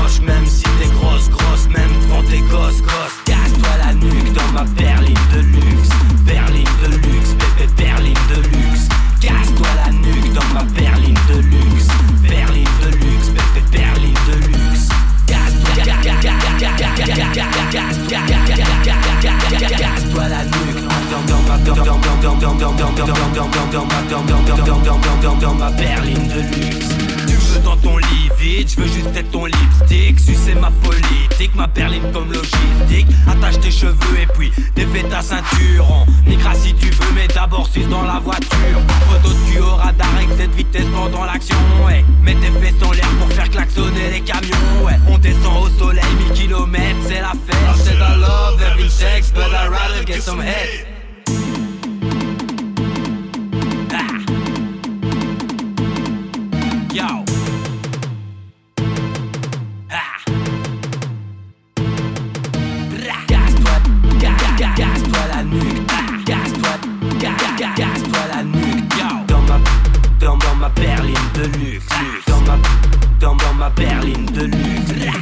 moche, Même si Casse-toi la nuque. Dans ma, dans, dans ma berline de luxe. Dans ma, dans, dans ma berline de luxe.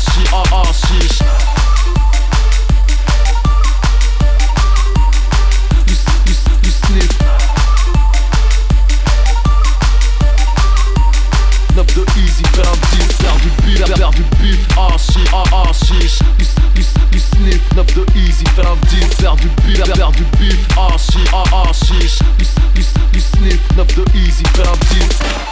si, ah ah de easy, un faire du faire du bif, ah. You, sniff, de easy, un faire du faire du bif, ah. You, sniff, de easy, un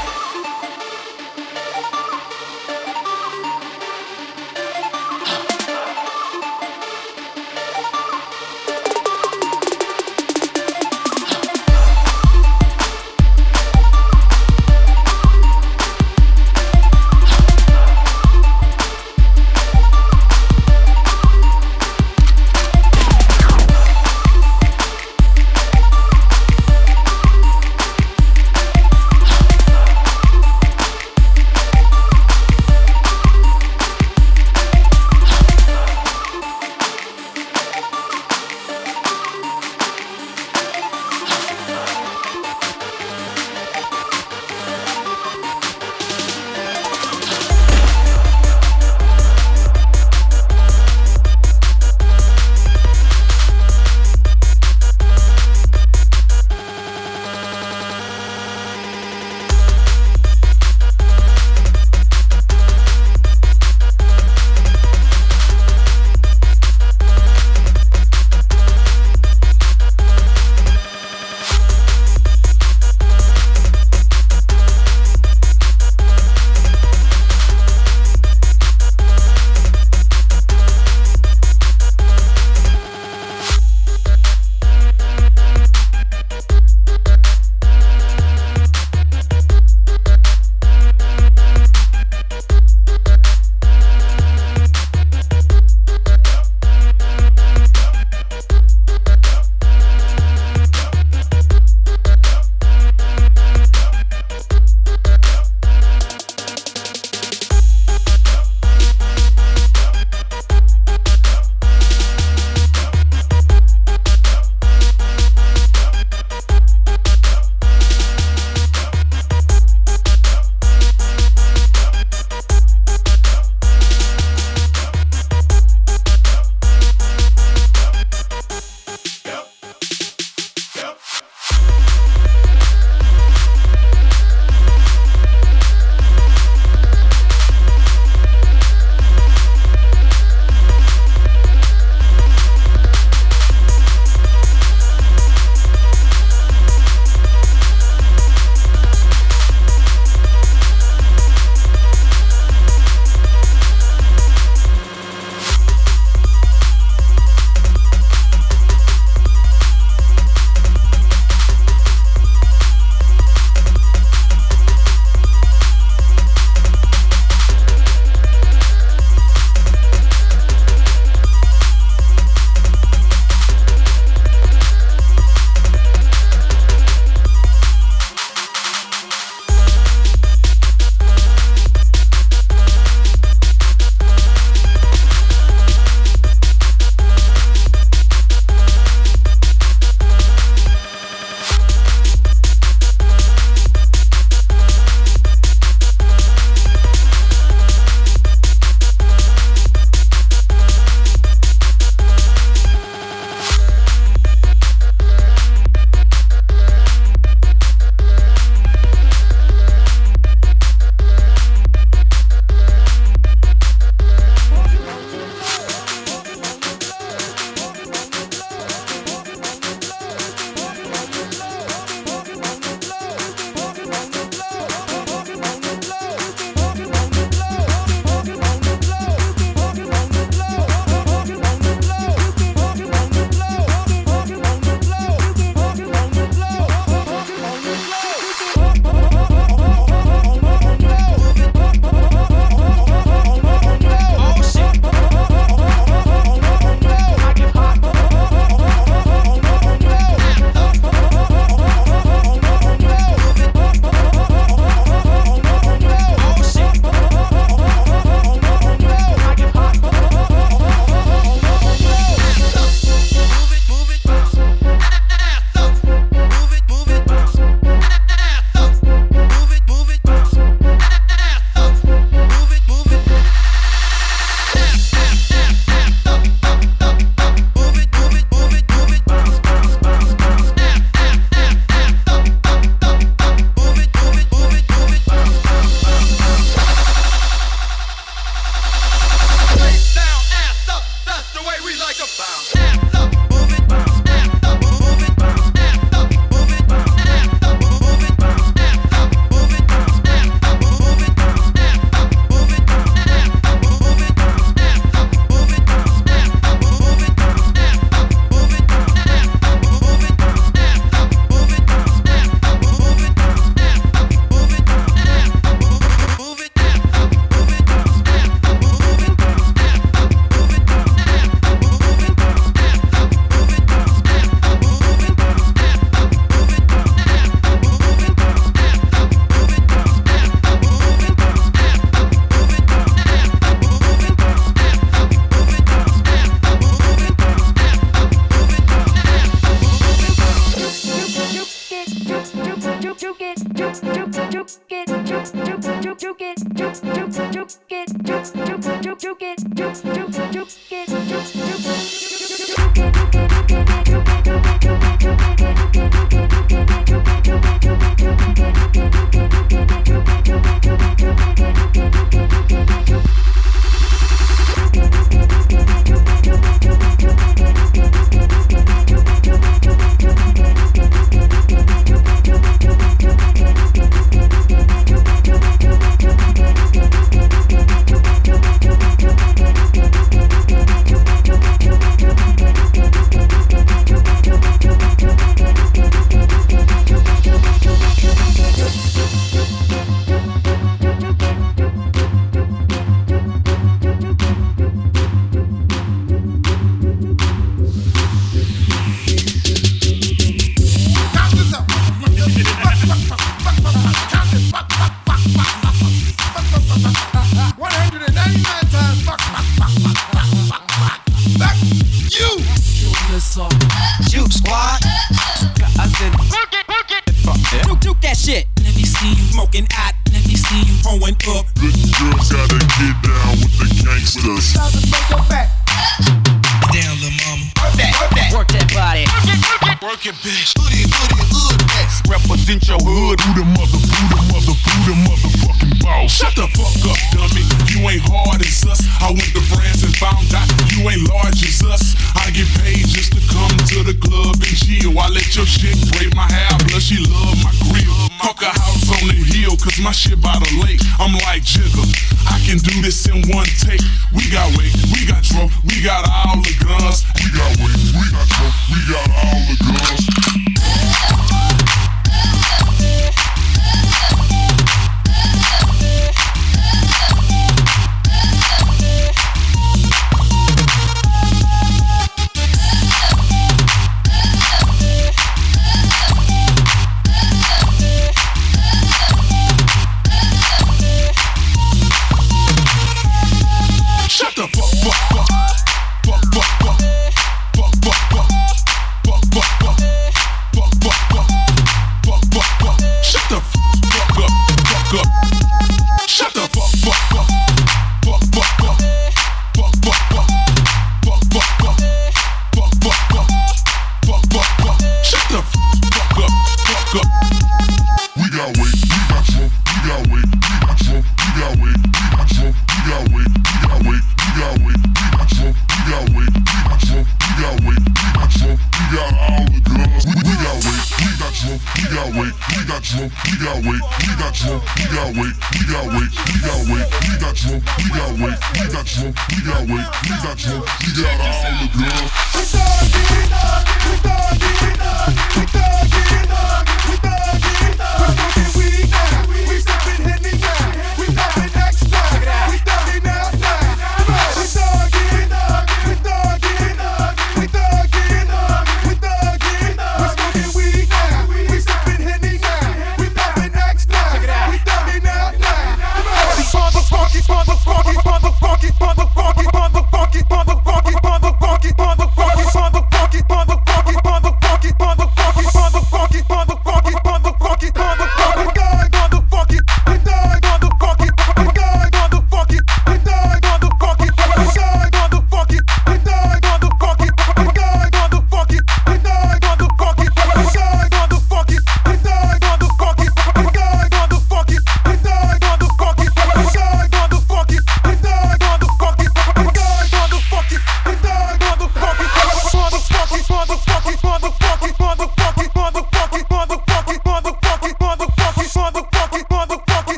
you the motherfucking boss. Shut the fuck up, dummy. You ain't hard as us. I went to France and found out you ain't large as us. I get paid just to come to the club and chill. I let your shit braid my hair, plus she love my grill. Fuck a house on the hill, cause my shit by the lake. I'm like Jigga, I can do this in one take. We got weight, we got drunk, we got all the guns. We got weight, we got drunk, we got all the guns.